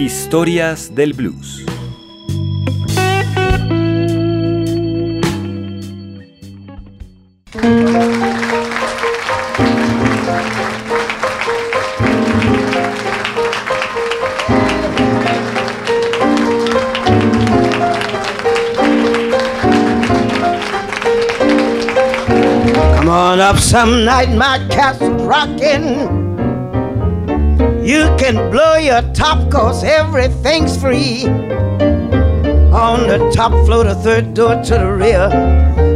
Historias del Blues. Come on up some night, my castle's rocking. You can blow your top cause everything's free. On the top floor, the third door to the rear.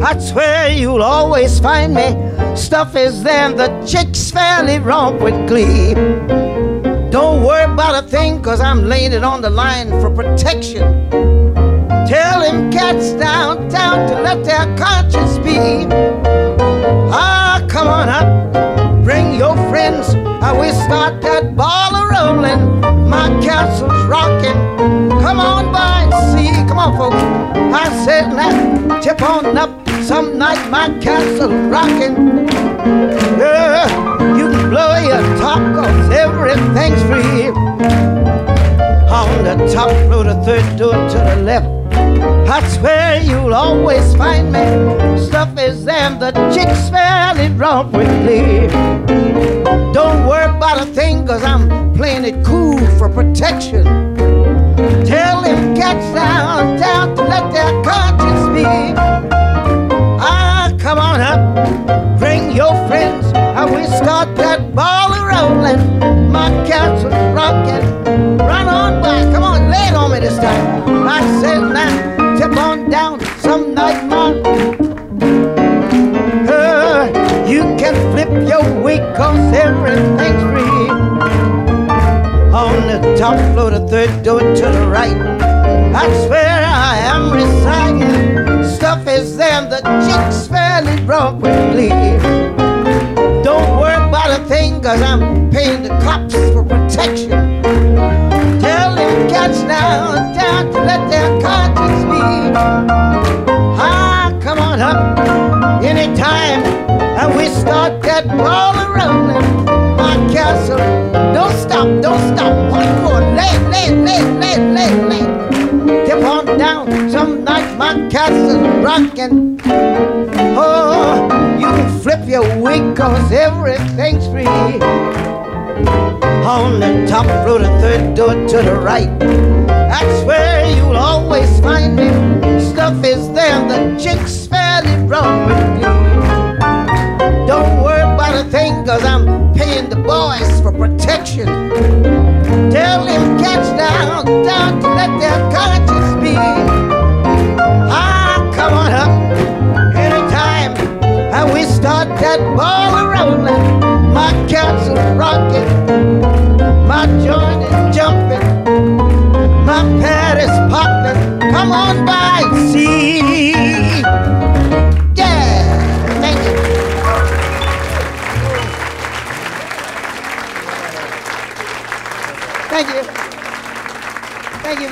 I swear you'll always find me. Stuff is there, the chicks fairly romp with glee. Don't worry about a thing, cause I'm laying it on the line for protection. Tell them cats downtown to let their conscience be. Ah, come on up, bring your friends. I will start that My castle's rocking. Come on by and see. Come on, folks. I said now, tip on up. Some night my castle's rocking. Yeah, you can blow your top cause everything's free. On the top floor, the third door to the left. I swear you'll always find me. Stuff is there, the chicks fairly romp with glee. Don't worry about a thing, cause I'm playing it cool for protection. Tell them cats down, down to let their conscience be. Ah, come on up, bring your friends, and we start that ball rolling. My castle's rocking. Top floor, the third door to the right. That's where I am residing. Stuff is there, the chicks fairly broke with glee. Don't worry about a thing, cause I'm paying the cops for protection. Tell them cats now, down to let their conscience be. Ah, come on up anytime, and we start that ball rolling. My castle, stop, don't stop. One more, lay, lay, lay, lay, lay, lay. Tip on down, some night my castle's rocking. Oh, you can flip your wig cause everything's free. On the top floor, the third door to the right. That's where you'll always find me. Stuff is there, the chicks fairly run with me. Protection. Tell them cats down, down to let their conscience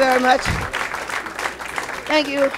very much. Thank you.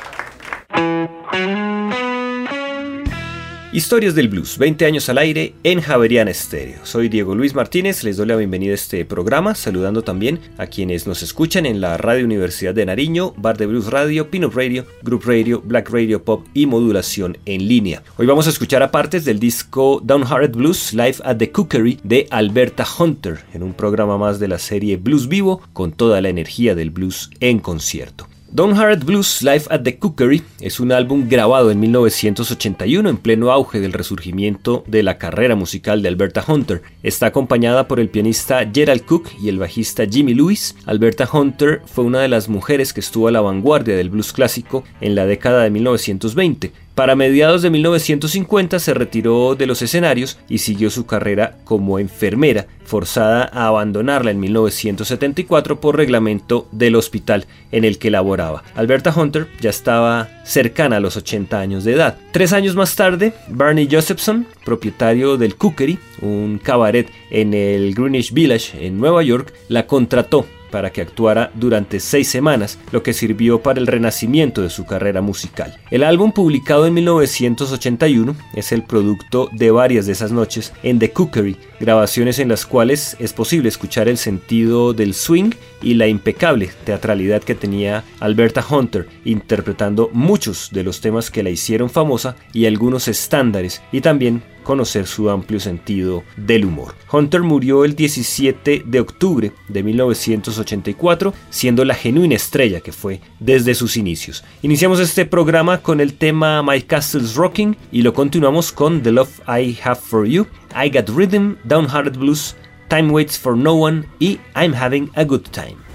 Historias del Blues, 20 años al aire en Javeriana Estéreo. Soy Diego Luis Martínez, les doy la bienvenida a este programa, saludando también a quienes nos escuchan en la Radio Universidad de Nariño, Bar de Blues Radio, Pinot Radio, Group Radio, Black Radio Pop y modulación en línea. Hoy vamos a escuchar a partes del disco Downhearted Blues Live at the Cookery de Alberta Hunter, en un programa más de la serie Blues Vivo, con toda la energía del blues en concierto. Downhearted Blues Live at the Cookery es un álbum grabado en 1981 en pleno auge del resurgimiento de la carrera musical de Alberta Hunter. Está acompañada por el pianista Gerald Cook y el bajista Jimmy Lewis. Alberta Hunter fue una de las mujeres que estuvo a la vanguardia del blues clásico en la década de 1920. Para mediados de 1950 se retiró de los escenarios y siguió su carrera como enfermera, forzada a abandonarla en 1974 por reglamento del hospital en el que laboraba. Alberta Hunter ya estaba cercana a los 80 años de edad. Tres años más tarde, Barney Josephson, propietario del Cookery, un cabaret en el Greenwich Village en Nueva York, la contrató para que actuara durante seis semanas, lo que sirvió para el renacimiento de su carrera musical. El álbum publicado en 1981 es el producto de varias de esas noches en The Cookery, grabaciones en las cuales es posible escuchar el sentido del swing y la impecable teatralidad que tenía Alberta Hunter, interpretando muchos de los temas que la hicieron famosa y algunos estándares, y también conocer su amplio sentido del humor. Hunter murió el 17 de octubre de 1984, siendo la genuina estrella que fue desde sus inicios. Iniciamos este programa con el tema My Castle's Rocking y lo continuamos con The Love I Have For You, I Got Rhythm, Downhearted Blues, Time Waits For No One y I'm Having a Good Time.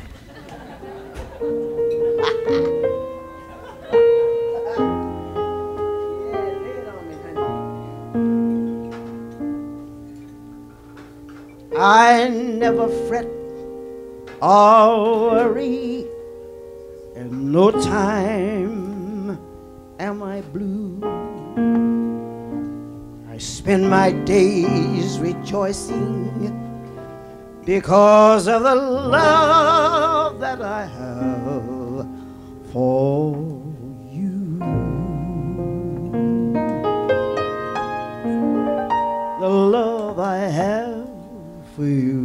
I never fret or worry, and no time am I blue. I spend my days rejoicing because of the love that I have for you. The love I have for you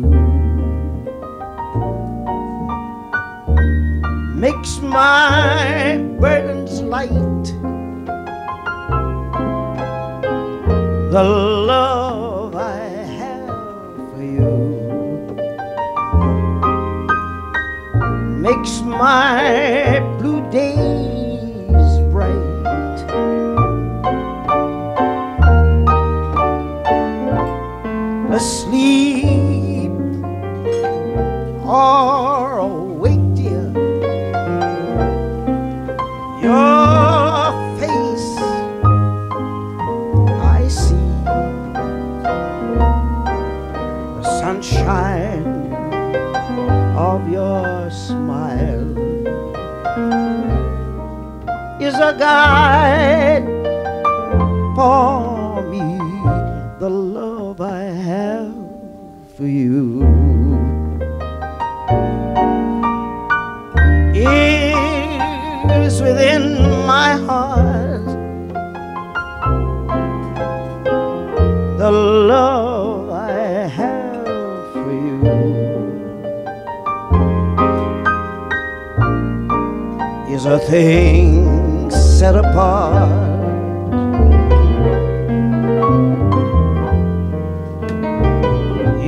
makes my burdens light. The love I have for you makes my blue days is a guide for me. The love I have for you is within my heart. The love I have for you is a thing set apart.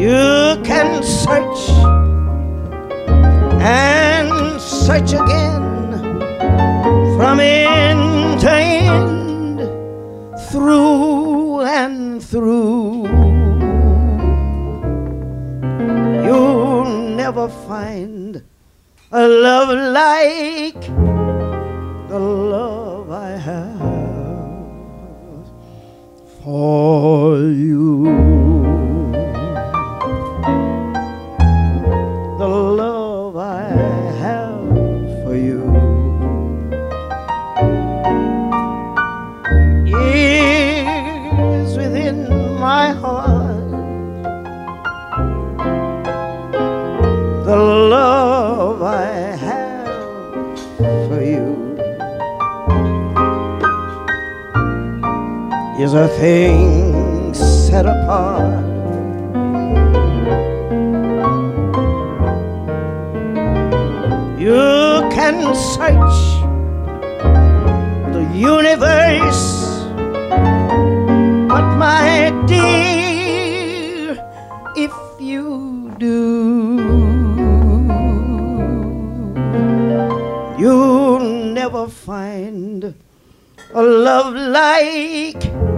You can search and search again from end to end, through and through. You'll never find a love like for you. A thing set apart. You can search the universe, but my dear, if you do, you'll never find a love like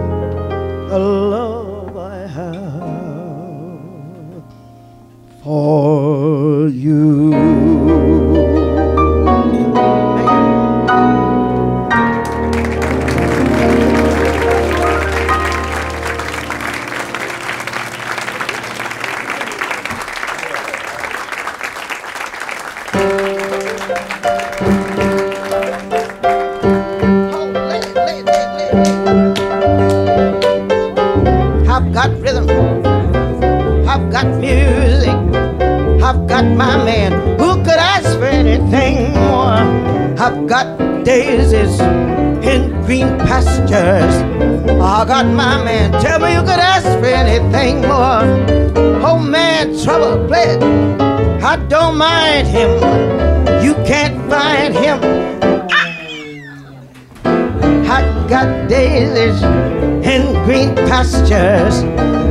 the love I have for rhythm, man. Who could ask my who anything more. I've got daisies in green pastures. I got my man. Tell me you could ask for anything more. Oh man, trouble bled. I don't mind him. You can't find him. Ah! I got daisies in green pastures.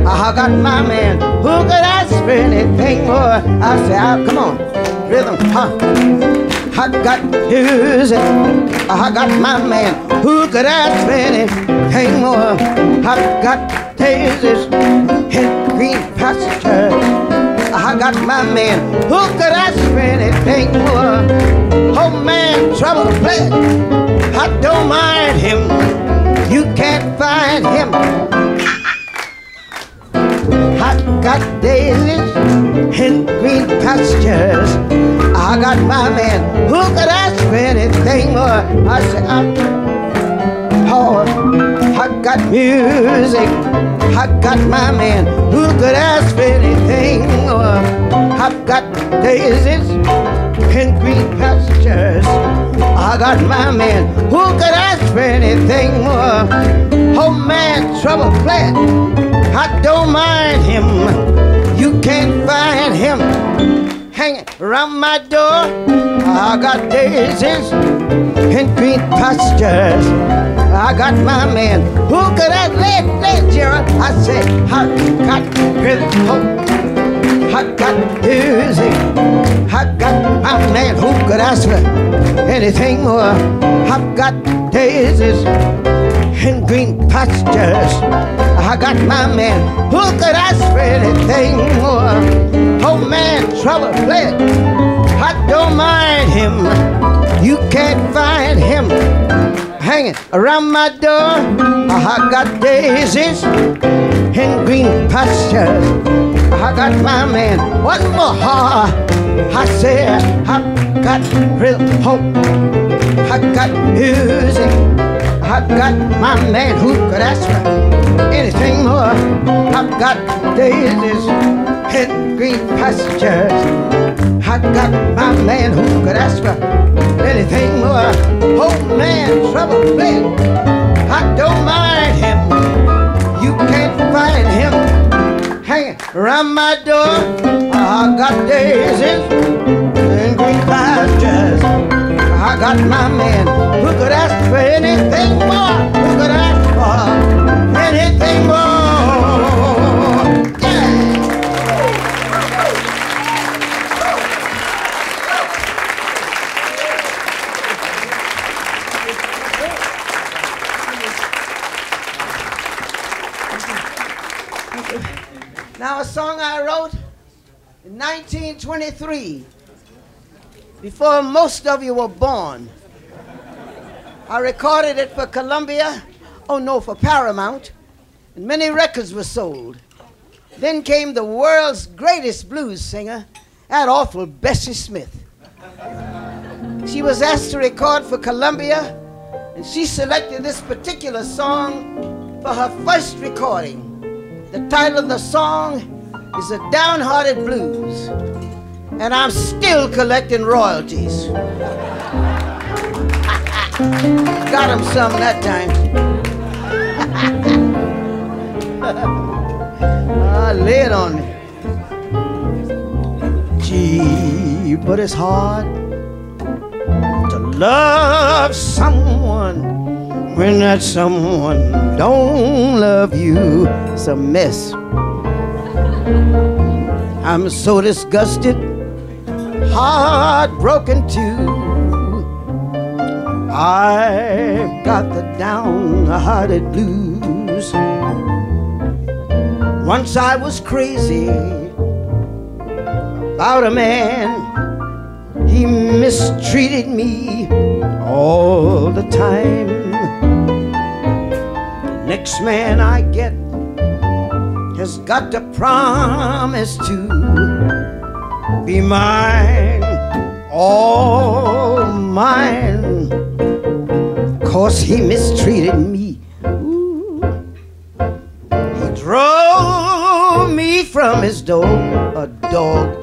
I got my man who could ask for anything more. I say, oh, ah, come on, rhythm, huh? I got music. I got my man who could ask for anything more. I got daisies in green pastures. I got my man who could ask for anything more. Oh man, trouble play. I don't mind him. You can't find him. I got daisies in green pastures. I got my man who could ask for anything more. I said, I'm hard. I got music. I got my man who could ask for anything more. I've got daisies in green pastures. I got my man who could ask for anything more. Oh man, trouble flat. I don't mind him. You can't find him hanging around my door. I got daisies in green pastures. I got my man who could have led, led Gerald. I said, I got really hope. I got music. I got my man who could ask for anything more. I've got daisies in green pastures. I got my man who could ask for anything more. Oh man, trouble fled. I don't mind him. You can't find him hanging around my door. I got daisies in green pastures. I got my man. One more. heart. I said I got real hope. I got music. I got my man who could ask for anything more. I've got daisies in green pastures. I've got my man who could ask for anything more. Oh man, trouble fled. I don't mind him. You can't find him hanging around my door. I got daisies in green pastures. I got my man who could ask for anything more, who could ask for anything more. Yeah. Now, a song I wrote in 1923 before most of you were born. I recorded it for Columbia, oh no, for Paramount, and many records were sold. Then came the world's greatest blues singer, that awful Bessie Smith. She was asked to record for Columbia, and she selected this particular song for her first recording. The title of the song is The Downhearted Blues and I'm still collecting royalties. Got him some that time. I ah, lay it on me. Gee, but it's hard to love someone when that someone don't love you. It's a mess. I'm so disgusted heartbroken too. I've got the downhearted blues. Once I was crazy about a man. He mistreated me all the time. The next man I get has got to promise to be mine, all mine. Cause he mistreated me. Ooh. He drove me from his door, a dog.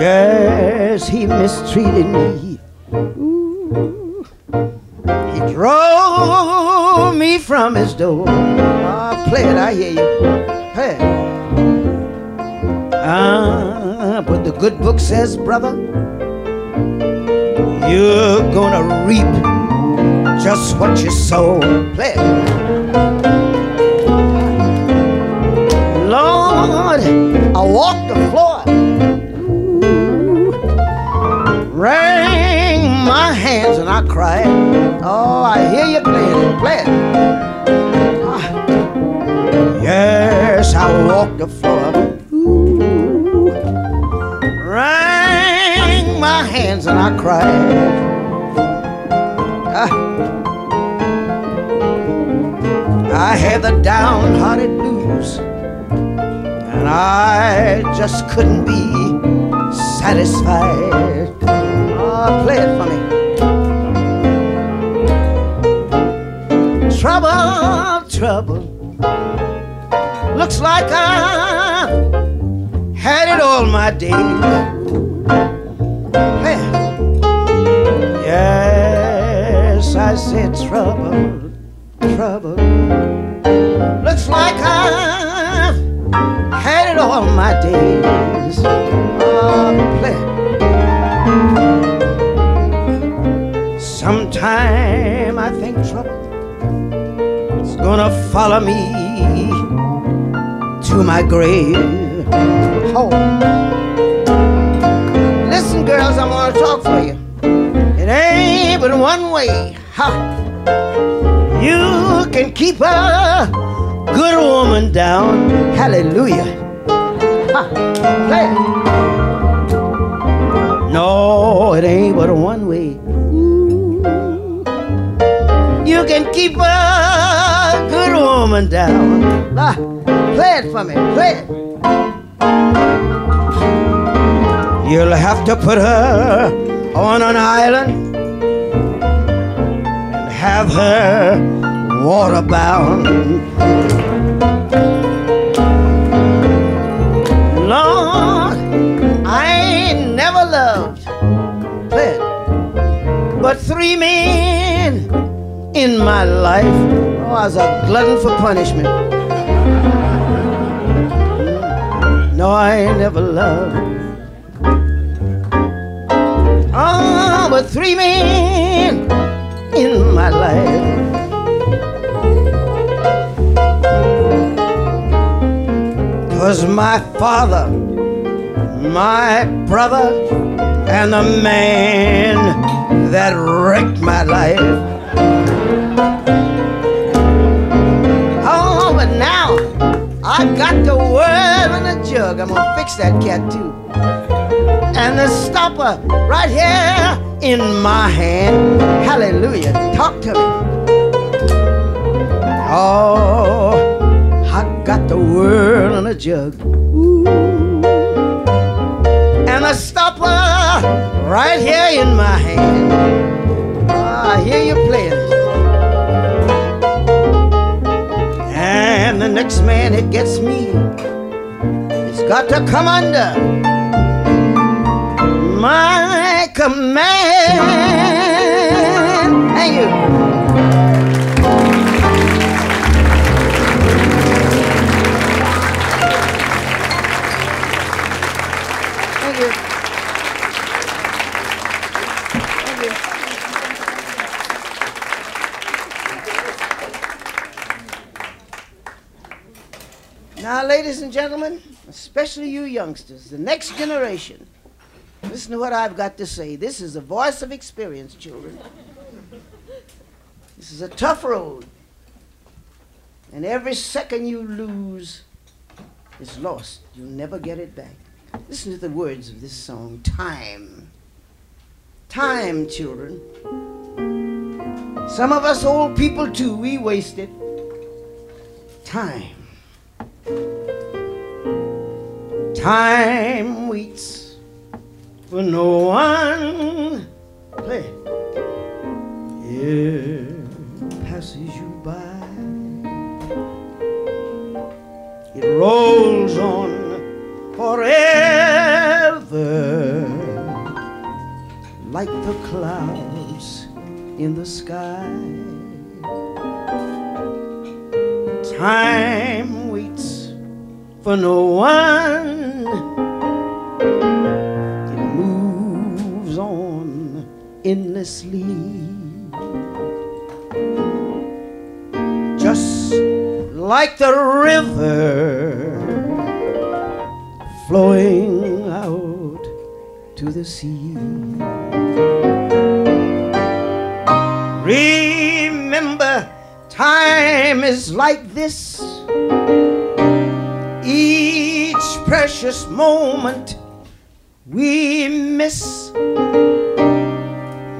Yes, he mistreated me. Ooh. He drove me from his door. Oh, play it, I hear you. It. Ah, but the good book says, brother, you're gonna reap just what you sow. Play. Lord, I walked the floor, wring my hands, and I cried. Oh, I hear you playing it, play. Ah. Yes, I walked the floor, hands, and I cried. Ah. I had the downhearted blues, and I just couldn't be satisfied. Oh, play it for me. Trouble, trouble. Looks like I had it all my days. Trouble, trouble. Looks like I've had it all my days. Oh. Sometime I think trouble is gonna follow me to my grave. Oh. Listen, girls, I'm gonna talk for you. It ain't but one way. Ha. You can keep a good woman down. Hallelujah. Ha. Play it. No, it ain't but a one way. Ooh. You can keep a good woman down. Ah, play it for me. Play it. You'll have to put her on an island and have her water bound. Lord, I ain't never loved it, but three men in my life. Oh, I was a glutton for punishment. No, I ain't never loved. Oh, but three men in my life. Was my father, my brother, and the man that wrecked my life. Oh, but now I got the world in a jug. I'm gonna fix that cat too. And the stopper right here in my hand. Hallelujah. Talk to me. Oh, I got the world in a jug. Ooh. And the stopper right here in my hand. Oh, I hear you playing it. And the next man that gets me he's got to come under my command. Thank you. Thank you. Thank you. Now, ladies and gentlemen, especially you youngsters, the next generation, listen to what I've got to say. This is the voice of experience, children. This is a tough road. And every second you lose is lost. You'll never get it back. Listen to the words of this song Time. Time, children. Some of us old people, too, we waste it. Time. Time waits for no one. Play. It passes you by. It rolls on forever. like the clouds in the sky. Time waits for no one. Endlessly. Just like the river flowing out to the sea. Remember, time is like this. Each precious moment we miss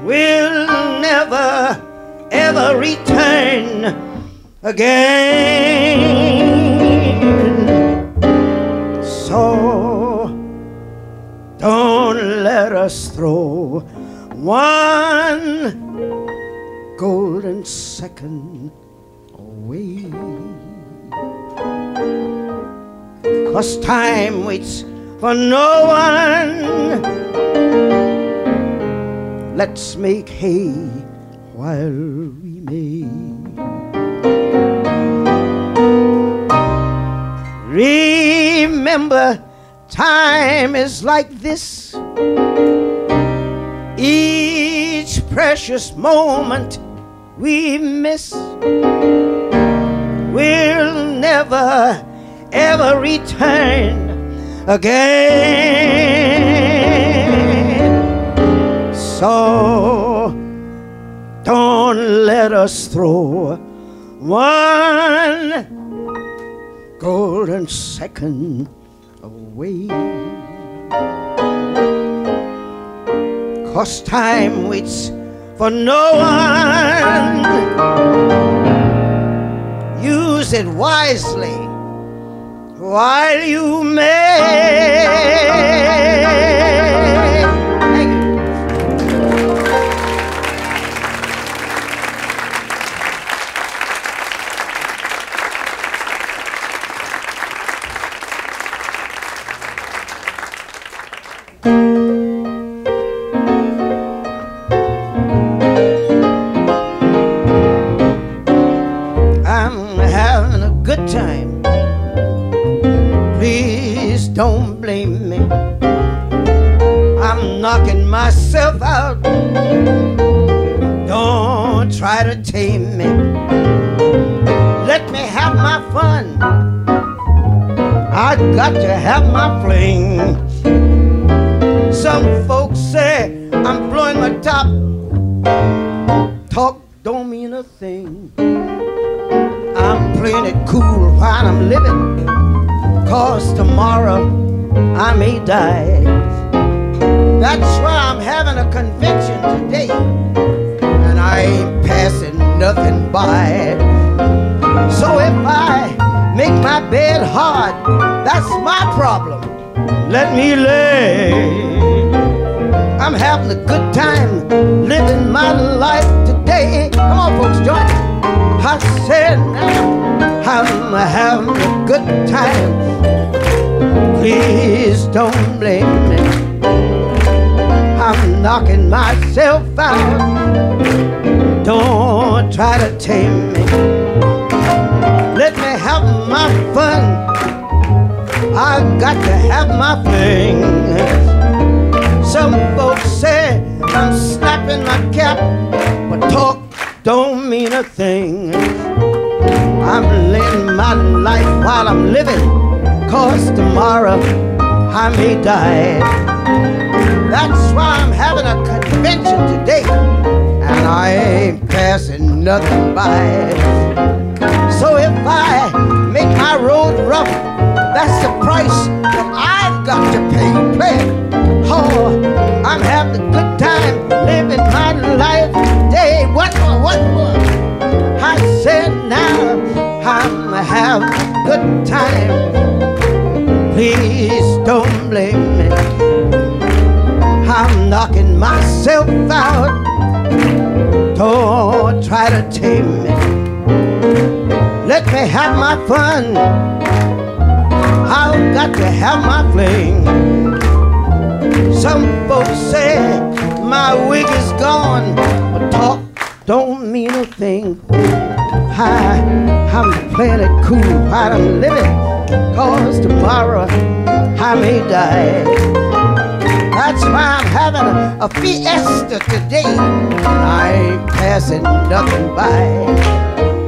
will never ever return again. So don't let us throw one golden second away. Cause time waits for no one. Let's make hay while we may. Remember, time is like this. Each precious moment we miss will never ever return again. So don't let us throw one golden second away. Cause time waits for no one. Use it wisely while you may. I may die. That's why I'm having a convention today. And I ain't passing nothing by. So if I make my bed hard, that's my problem. Let me lay. I'm having a good time living my life today. Come on, folks, join me. I said I'm having a good time. Please don't blame me. I'm knocking myself out. Don't try to tame me. Let me have my fun. I got to have my fling. Some folks say I'm snapping my cap, but talk don't mean a thing. I'm living my life while I'm living, cause tomorrow I may die. That's why I'm having a convention today, and I ain't passing nothing by. So if I make my road rough, that's the price that I've got to pay. Play. Oh, I'm having a good time living my life today. What more? What more? I said now I'm having a good time. Please don't blame me. I'm knocking myself out. Don't try to tame me. Let me have my fun. I've got to have my fling. Some folks say my wig is gone, but talk don't mean a thing. I, I'm playing it cool I'm living, cause tomorrow I may die. That's why I'm having a, a fiesta today. I ain't passing nothing by.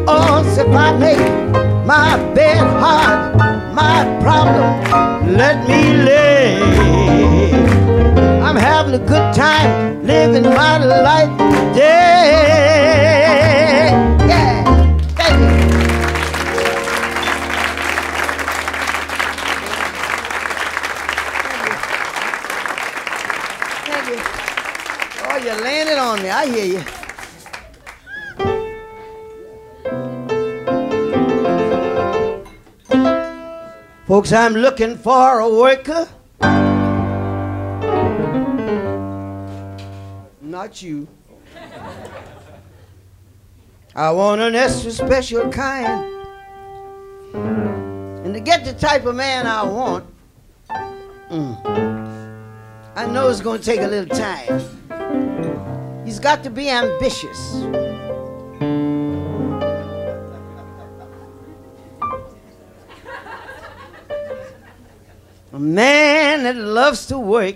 Oh, or if I make my bed hard, my problem, let me lay. I'm having a good time living my life today. I hear you. Folks, I'm looking for a worker. Not you. I want an extra special kind. And to get the type of man I want, mm, I know it's going to take a little time. Got to be ambitious. A man that loves to work.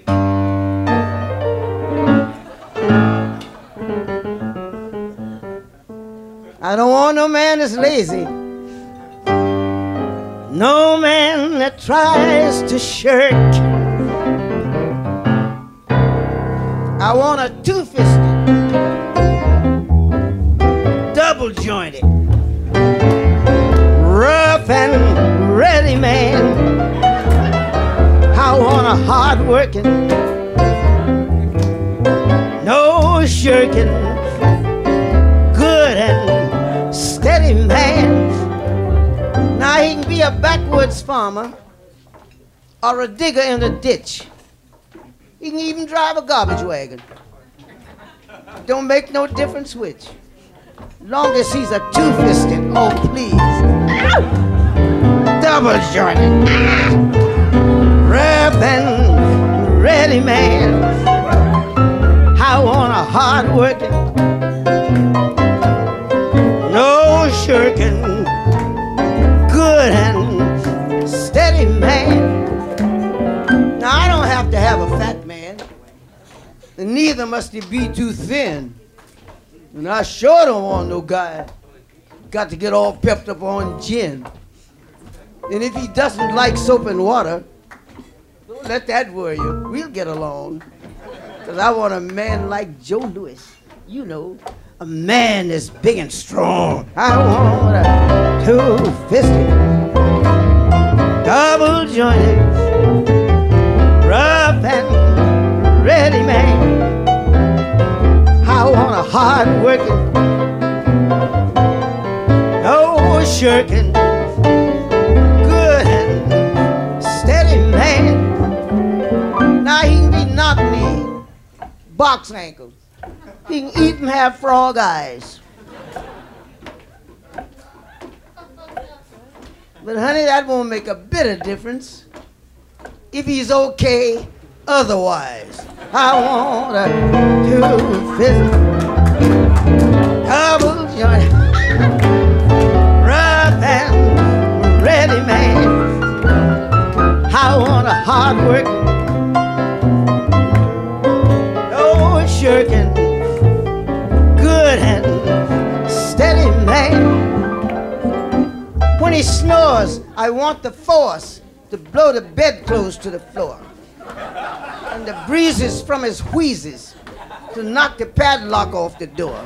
I don't want no man that's lazy. No man that tries to shirk. I want a two double jointed, rough and ready man. I want a hard working, no shirking, good and steady man. Now he can be a backwoods farmer or a digger in a ditch. He can even drive a garbage wagon. Don't make no difference which. Long as he's a two-fisted, oh please. Double jointed. And ready man. I want a hard working, no shirking, good and steady man. Now I don't have to have a fat man, neither must he be too thin. And I sure don't want no guy got to get all pepped up on gin. And if he doesn't like soap and water, don't let that worry you. We'll get along. Because I want a man like Joe Louis. You know, a man that's big and strong. I want a two-fisted, double jointed, rough and ready man. Want a hard working, no shirking, good and steady man. Now he can be knock knee, box ankles. He can eat and have frog eyes. But honey, that won't make a bit of difference if he's okay otherwise. I want a two fist, double joint, rough and ready man. I want a hard work, no shirking, good and steady man. When he snores, I want the force to blow the bedclothes to the floor and the breezes from his wheezes to knock the padlock off the door.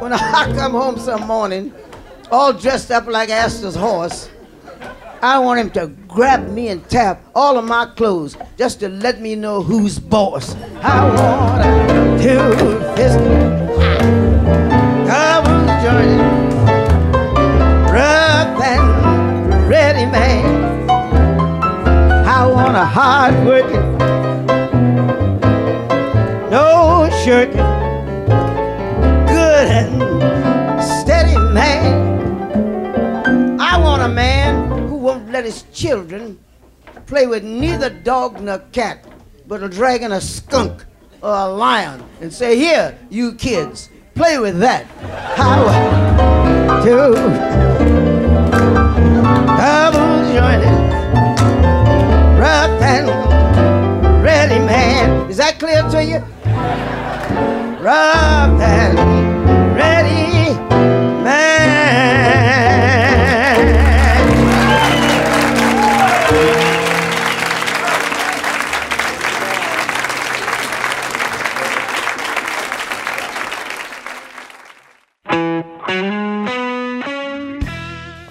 When I come home some morning, all dressed up like Astor's horse, I want him to grab me and tap all of my clothes just to let me know who's boss. I want a two-fisted, double jointed, rough I want a hard working, no shirking, good and steady man. I want a man who won't let his children play with neither dog nor cat but a dragon, a skunk or a lion and say, Here, you kids, play with that. How to double jointed, and ready man. Is that clear to you? Rough and ready man.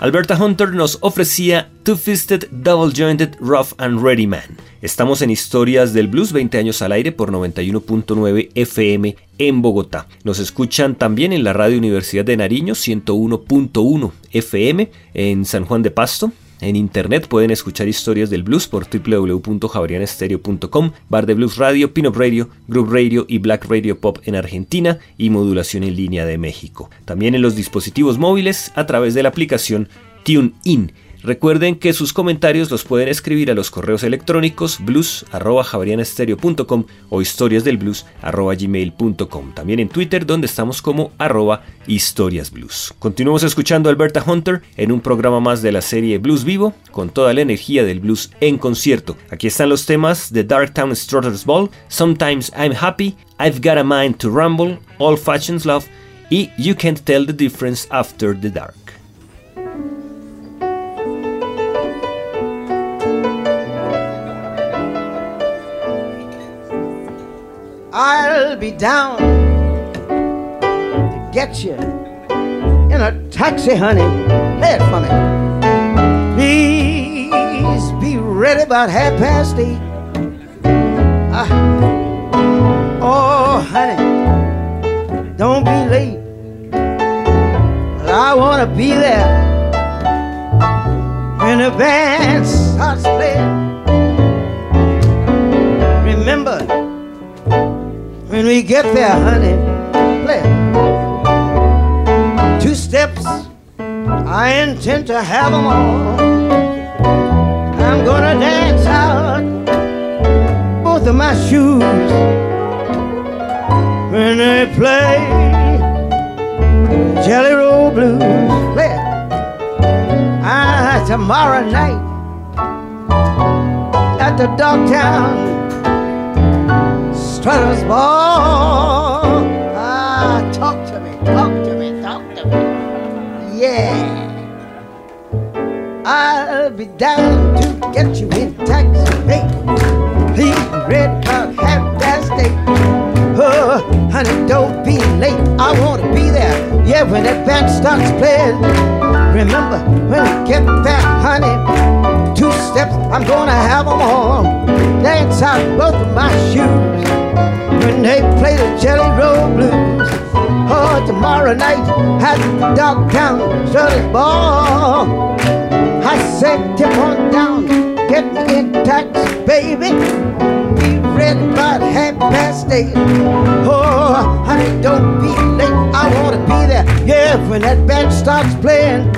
Alberta Hunter nos ofrecía Two-Fisted Double Jointed Rough and Ready Man. Estamos en Historias del Blues 20 años al aire por 91.9 FM en Bogotá. Nos escuchan también en la Radio Universidad de Nariño 101.1 FM en San Juan de Pasto en internet pueden escuchar historias del blues por www.javarianestereo.com, Bar de Blues Radio, Pinup Radio, Group Radio y Black Radio Pop en Argentina y modulación en línea de México. También en los dispositivos móviles a través de la aplicación TuneIn Recuerden que sus comentarios los pueden escribir a los correos electrónicos blues.javarianestereo.com o historiasdelblues.gmail.com. También en Twitter donde estamos como arroba historiasblues. Continuamos escuchando a Alberta Hunter en un programa más de la serie Blues Vivo con toda la energía del blues en concierto. Aquí están los temas de Darktown Strutter's Ball, Sometimes I'm Happy, I've Got a Mind to Rumble, All Fashions Love y You Can't Tell the Difference After the Dark. I'll be down to get you in a taxi, honey. Play it for me. Please be ready about half past eight. Uh, oh, honey, don't be late. I want to be there when the band starts playing. Remember, when we get there, honey, play. Two steps, I intend to have them all. I'm gonna dance out both of my shoes when they play Jelly Roll Blues. Play Ah, tomorrow night at the Darktown Strutter's ball. Ah, talk to me, talk to me, talk to me. Yeah. I'll be down to get you in taxi, hey. Please ready about half past eight. Oh, honey, don't be late. I want to be there. Yeah, when that band starts playing. Remember, when we get there, honey, two steps, I'm gonna have them all. Dance out both of my shoes when they play the Jelly Roll Blues. Oh, tomorrow night at the Darktown Shirley's Ball. I said, tip on down, get me in taxi, baby. Be ready by half past eight. Oh, honey, don't be late. I wanna be there. Yeah, when that band starts playing.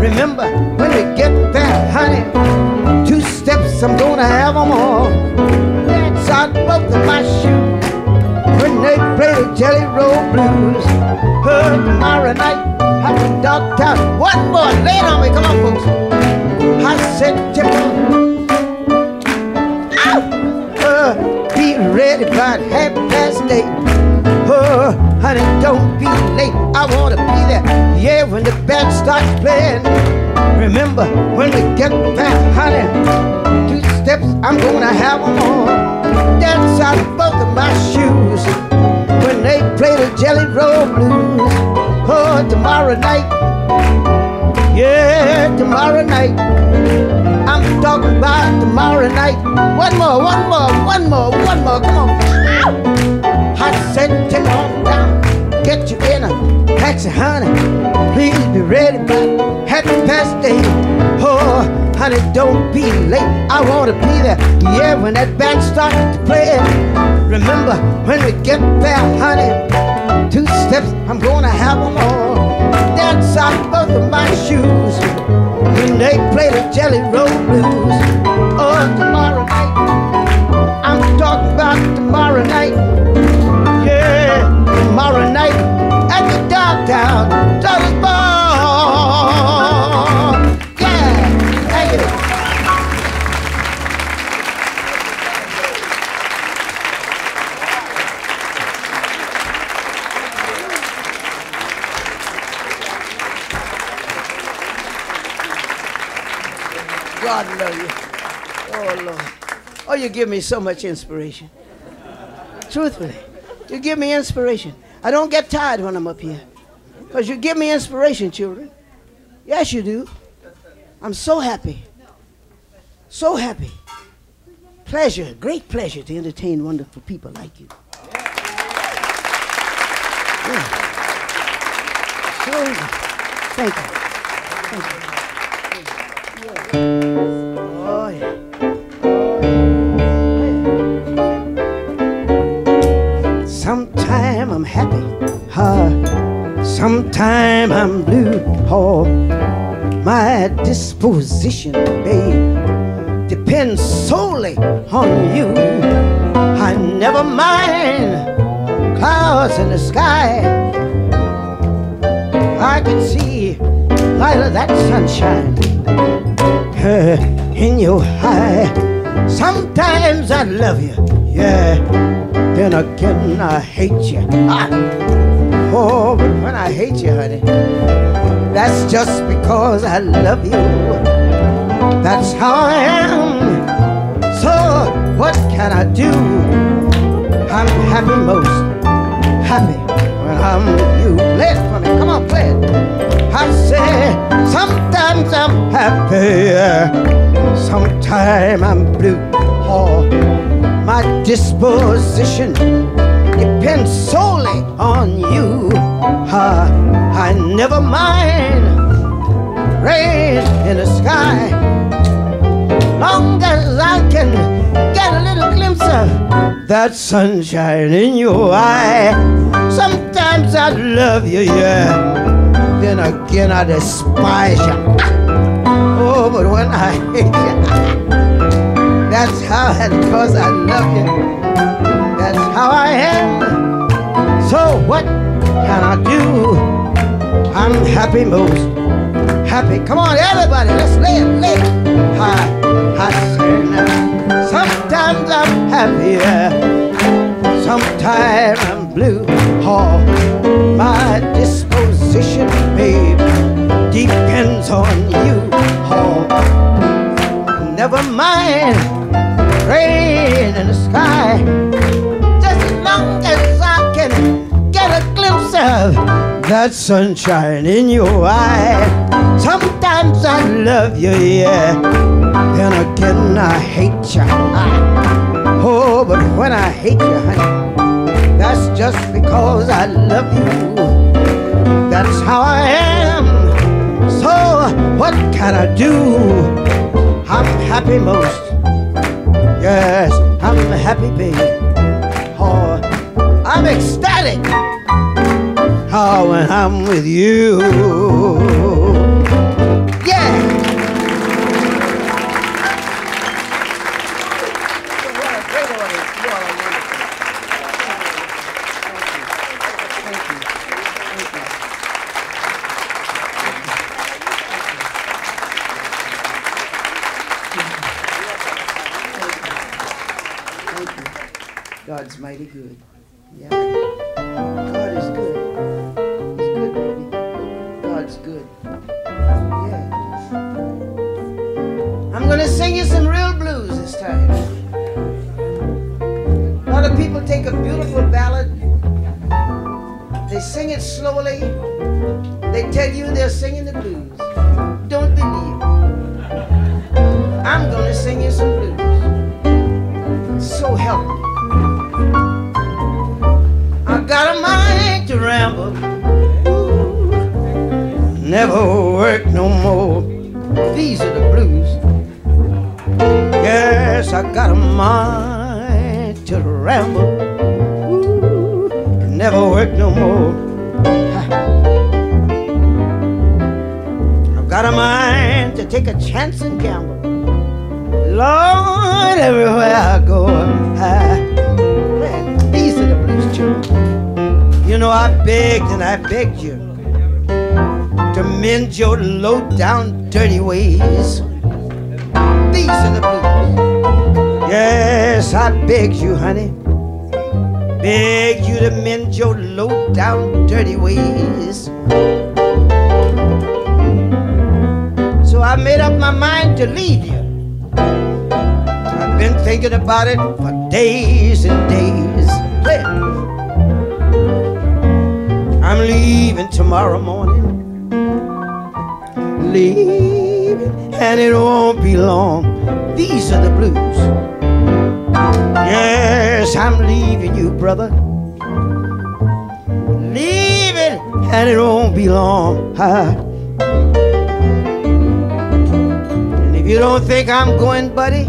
Remember, when we get there, honey, two steps, I'm gonna have them all. Out both of my shoes when they play the Jelly Roll Blues. Heard tomorrow night at the Darktown. One more, lay it on me, come on, folks. I said, Chip uh, be ready by half past eight. Oh, honey, don't be late. I wanna be there. Yeah, when the band starts playing. Remember, when we get back, honey, two steps, I'm gonna have all. Dance out both of my shoes when they play the Jelly Roll Blues. Oh, tomorrow night, yeah, tomorrow night. I'm talking about tomorrow night. One more, one more, one more, one more. Come on. I said, take on down, get you in a taxi, honey. Please be ready by half past eight. Oh, honey, don't be late. I wanna be there. Yeah, when that band starts to play. Remember, when we get there, honey, two steps, I'm gonna have them all. Dance out both of my shoes when they play the Jelly Roll Blues. Oh, tomorrow night, I'm talking. God you give me so much inspiration. Truthfully, you give me inspiration. I don't get tired when I'm up here. Because you give me inspiration, children. Yes, you do. I'm so happy. So happy. Pleasure, great pleasure to entertain wonderful people like you. Yeah. So, thank you. Thank you. I'm happy, huh? Sometime I'm blue, oh. My disposition, babe, depends solely on you. I never mind clouds in the sky. I can see light of that sunshine uh, in your eye. Sometimes I love you, yeah. Then again I hate you. Ah. Oh, but when I hate you, honey, that's just because I love you. That's how I am. So what can I do? I'm happy most, happy when I'm with you. Play it for me, come on, play it. I say sometimes I'm happy, sometimes I'm disposition depends solely on you. I never mind rain in the sky, long as I can get a little glimpse of that sunshine in your eye. Sometimes I love you, yeah. Then again I despise you. Oh, but when I hate you, that's how, because I love you. That's how I am. So what can I do? I'm happy most. Happy. Come on, everybody, let's lay it, lay it. I, I say now. Sometimes I'm happier. Sometimes I'm blue. Oh, my disposition, babe, depends on you. Oh, never mind rain in the sky. Just as long as I can get a glimpse of that sunshine in your eye. Sometimes I love you, yeah. Then again I hate you. Oh, but when I hate you, honey, that's just because I love you. That's how I am. So what can I do? I'm happy most. Yes, I'm a happy, baby. Oh, I'm ecstatic. Oh, when I'm with you. Slowly, begged you to mend your low down, dirty ways. These are the blues. Yes, I begged you, honey. Begged you to mend your low down, dirty ways. So I made up my mind to leave you. I've been thinking about it for days and days. Tomorrow morning. Leaving, and it won't be long. These are the blues. Yes, I'm leaving you, brother. Leaving, and it won't be long. And if you don't think I'm going, buddy,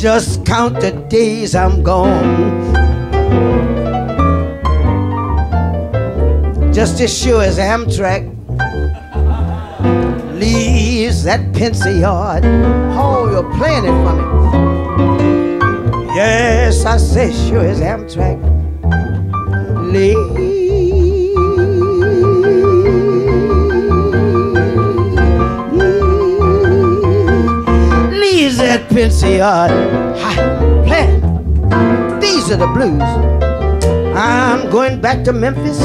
just count the days I'm gone. Just as sure as Amtrak leaves that Pennsy yard. Oh, you're playing it for me. Yes, I say sure as Amtrak leaves. Leaves that Pennsy yard. Hi, playing. These are the blues. I'm going back to Memphis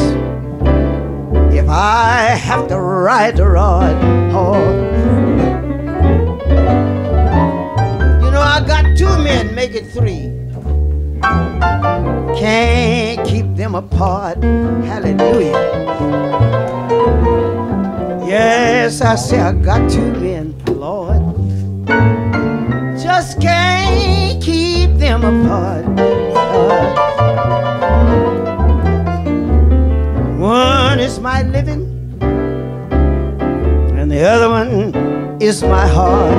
I have to ride the rod. Oh. You know, I got two men, make it three. Can't keep them apart. Hallelujah. Yes, I say I got two men, Lord. Just can't keep them apart. The other one is my heart.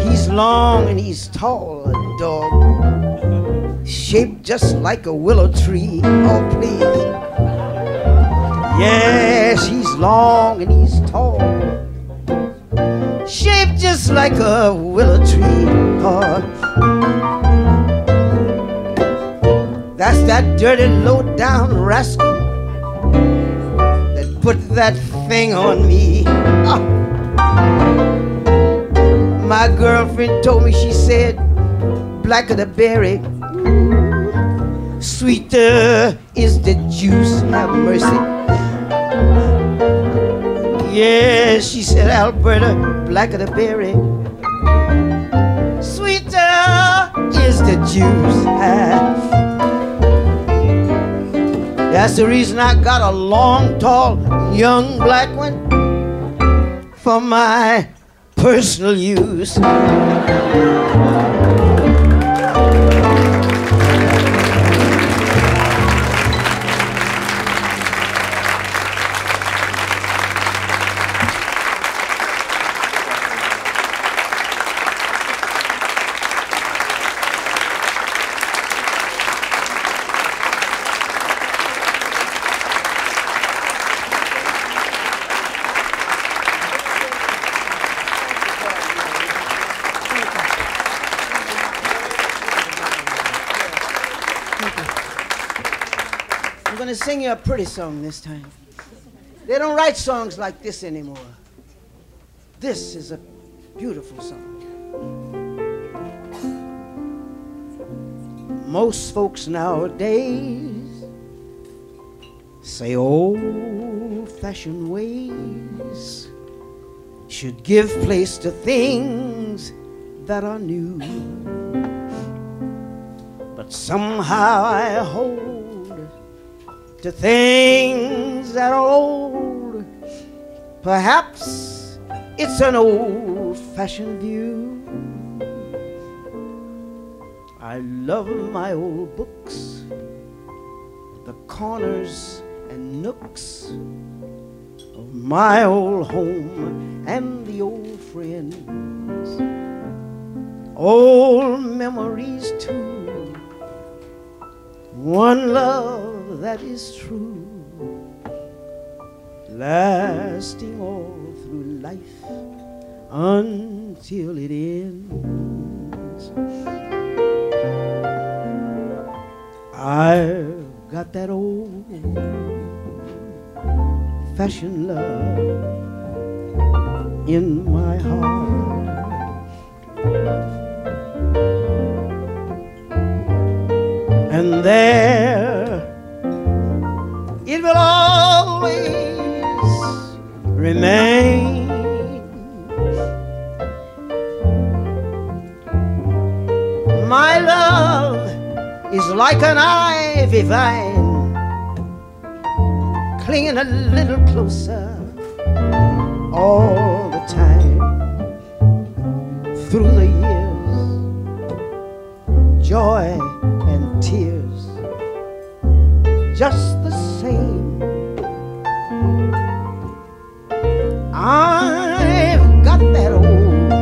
He's long and he's tall, a dog, shaped just like a willow tree. Oh, please. Yes, he's long and he's tall, shaped just like a willow tree. Oh. That's that dirty, low down rascal put that thing on me. Oh. My girlfriend told me, she said, black of the berry, sweeter is the juice, have mercy. Yeah, she said, Alberta, black of the berry, sweeter is the juice. That's the reason I got a long, tall, young black one for my personal use. A pretty song this time. They don't write songs like this anymore. This is a beautiful song. Most folks nowadays say old fashioned ways should give place to things that are new. But somehow I hold to things that are old. Perhaps it's an old fashioned view. I love my old books, the corners and nooks of my old home and the old friends. Old memories too. One love that is true, lasting all through life until it ends. I've got that old fashioned love in my heart. And there it will always remain. My love is like an ivy vine, clinging a little closer all the time through the years. Joy and tears, just the same. I've got that old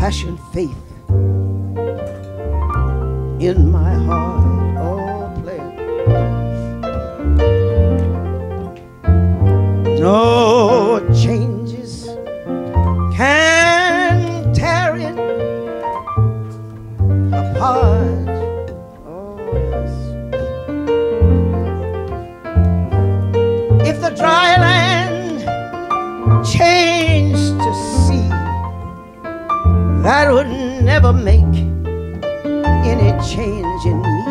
fashioned faith in my heart. Oh, play No never make any change in me.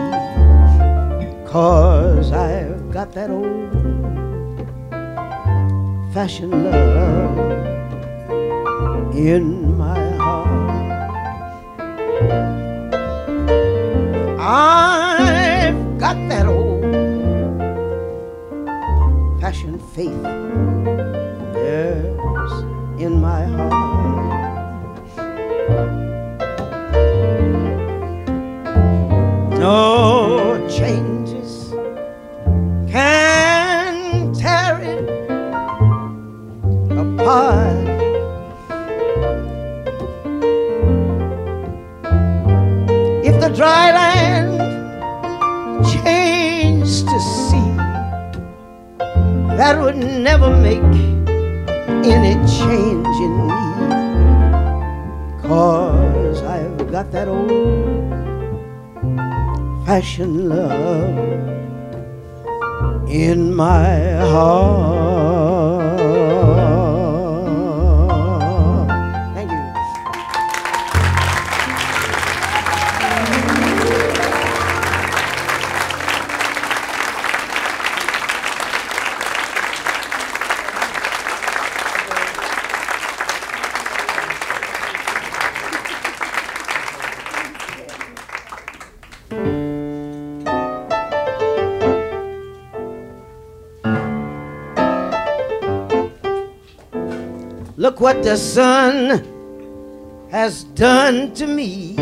Cause I've got that old fashioned love in my heart. I've got that Look what the sun has done to me.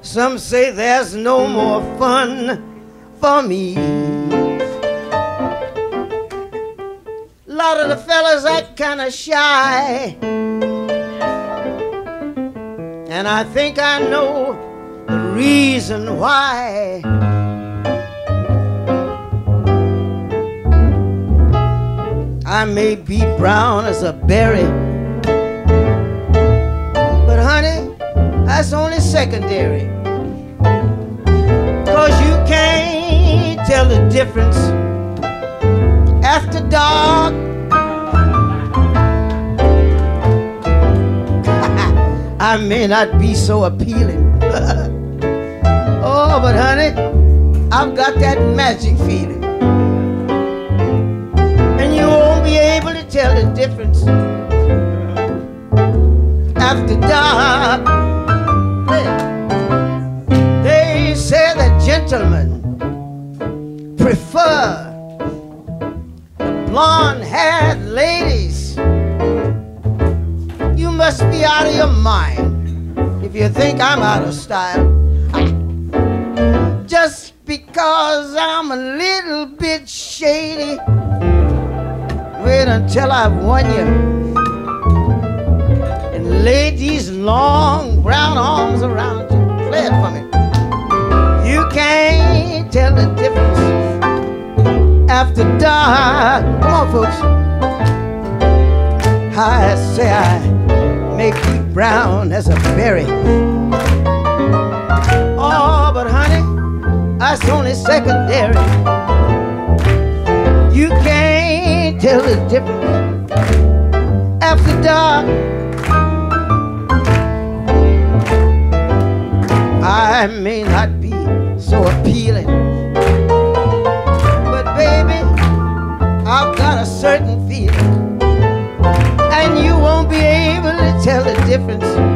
Some say there's no more fun for me. A lot of the fellas act kind of shy. And I think I know the reason why. I may be brown as a berry. But honey, that's only secondary. Cause you can't tell the difference after dark. I may not be so appealing. oh, but honey, I've got that magic feeling. Tell the difference after dark. They say that gentlemen prefer the blonde haired ladies. You must be out of your mind if you think I'm out of style. Just because I'm a little bit shady. Wait until I've won you and laid these long brown arms around you. Play it for me. You can't tell the difference after dark. Come on, folks. I say I may be brown as a berry. Oh, but honey, that's only secondary. You can't tell the difference after dark. I may not be so appealing. But baby, I've got a certain feeling. And you won't be able to tell the difference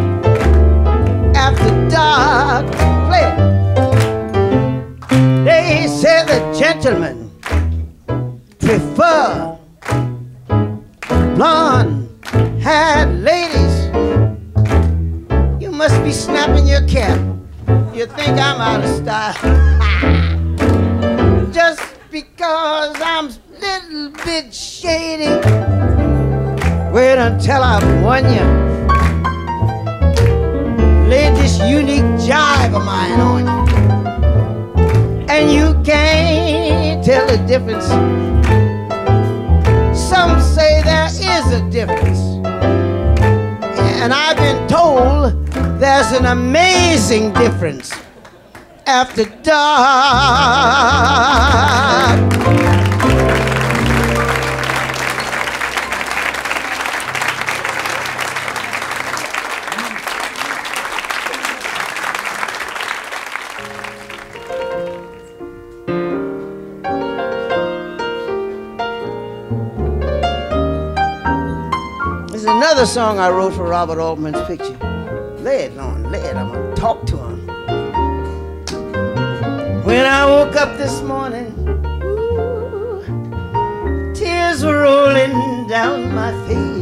ladies. You must be snapping your cap. You think I'm out of style. Just because I'm a little bit shady. Wait until I've won you. Lay this unique jive of mine on you. And you can't tell the difference. Some say there is a difference. And I've been told there's an amazing difference after dark. Another song I wrote for Robert Altman's picture. Lay it on, lay it. I'm gonna talk to him. When I woke up this morning, ooh, tears were rolling down my face.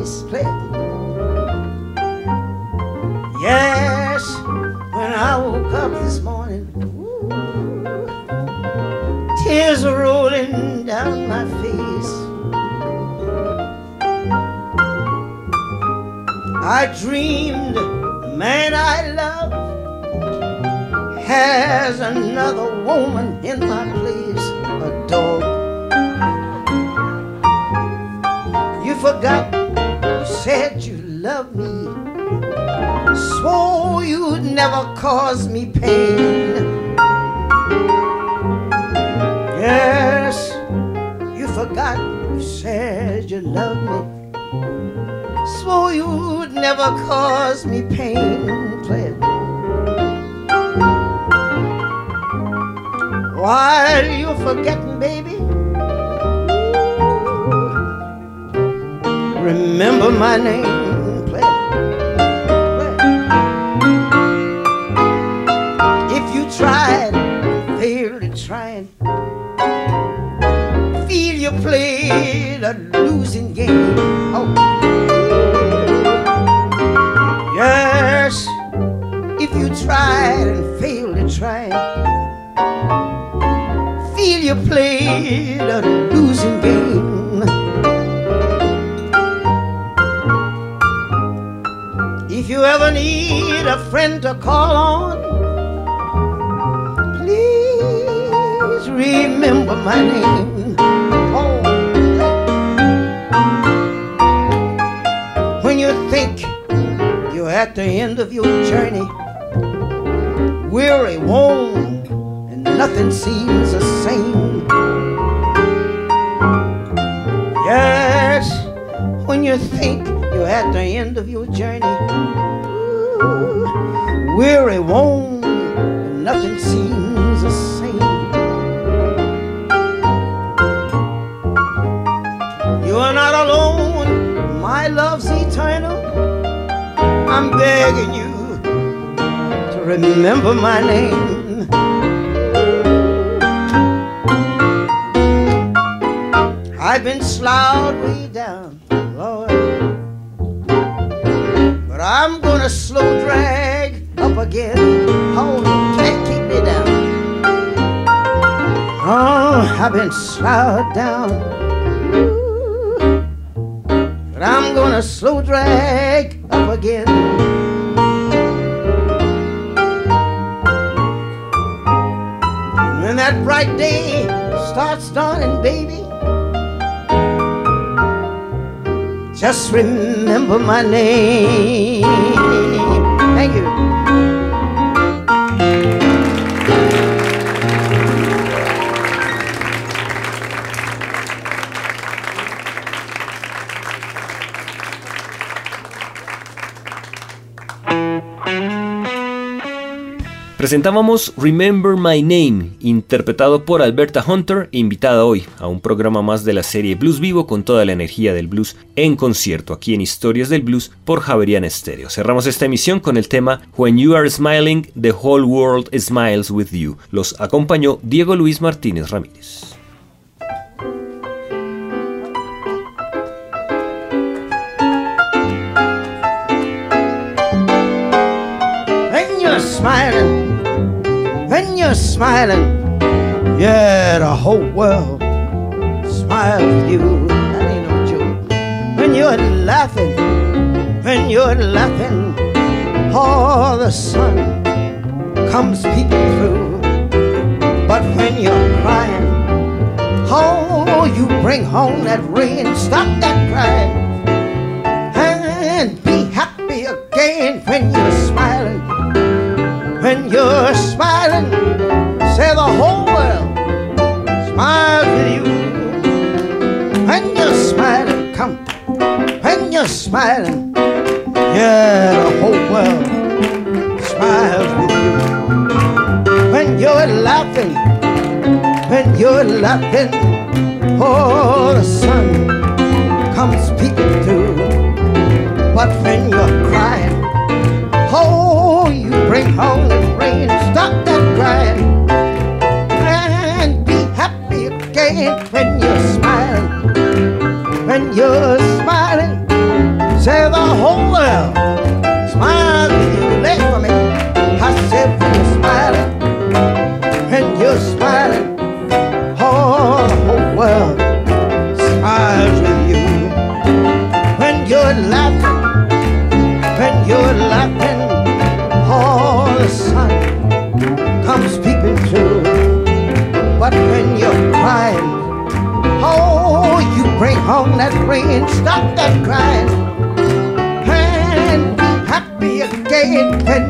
I dreamed the man I love has another woman in my place, a dog. You forgot, you said you loved me, swore you'd never cause me pain. Never cause me pain. Play it. While you're forgetting, baby, remember my name. You played a losing game. If you ever need a friend to call on, please remember my name. Oh, when you think you're at the end of your journey, weary, worn, nothing seems the same. Yes, when you think you're at the end of your journey, ooh, weary, worn, nothing seems the same. You are not alone, my love's eternal. I'm begging you to remember my name. Been sloughed way down, Lord, but I'm gonna slow drag up again. Oh, you can't keep me down. Oh, I've been sloughed down. But I'm gonna slow drag up again. When that bright day starts dawning, baby, just remember my name. Presentábamos Remember My Name, interpretado por Alberta Hunter, invitada hoy a un programa más de la serie Blues Vivo con toda la energía del blues en concierto aquí en Historias del Blues por Javerian Stereo. Cerramos esta emisión con el tema When You Are Smiling, The Whole World Smiles With You. Los acompañó Diego Luis Martínez Ramírez. You're smiling, yeah, the whole world smiles with you. That ain't no joke. When you're laughing, when you're laughing, all the sun comes peeping through. But when you're crying, oh, you bring home that rain, stop that crying, and be happy again when you're smiling when you're smiling, say the whole world smiles with you. When you're smiling, come. When you're smiling, yeah, the whole world smiles with you. When you're laughing, when you're laughing, oh, the sun comes peeking through. But when you're crying, and be happy again when you're smiling. When you're smiling, say the whole world stop that crying, and be happy again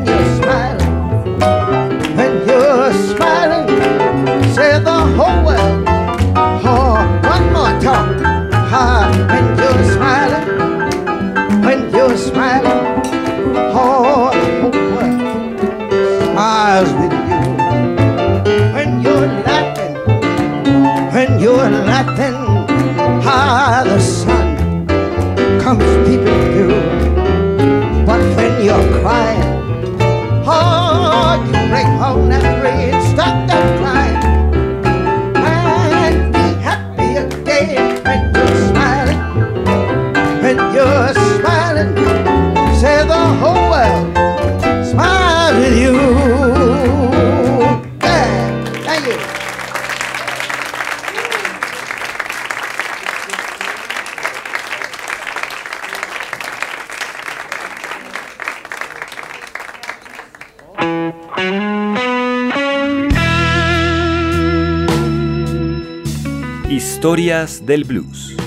Del Blues.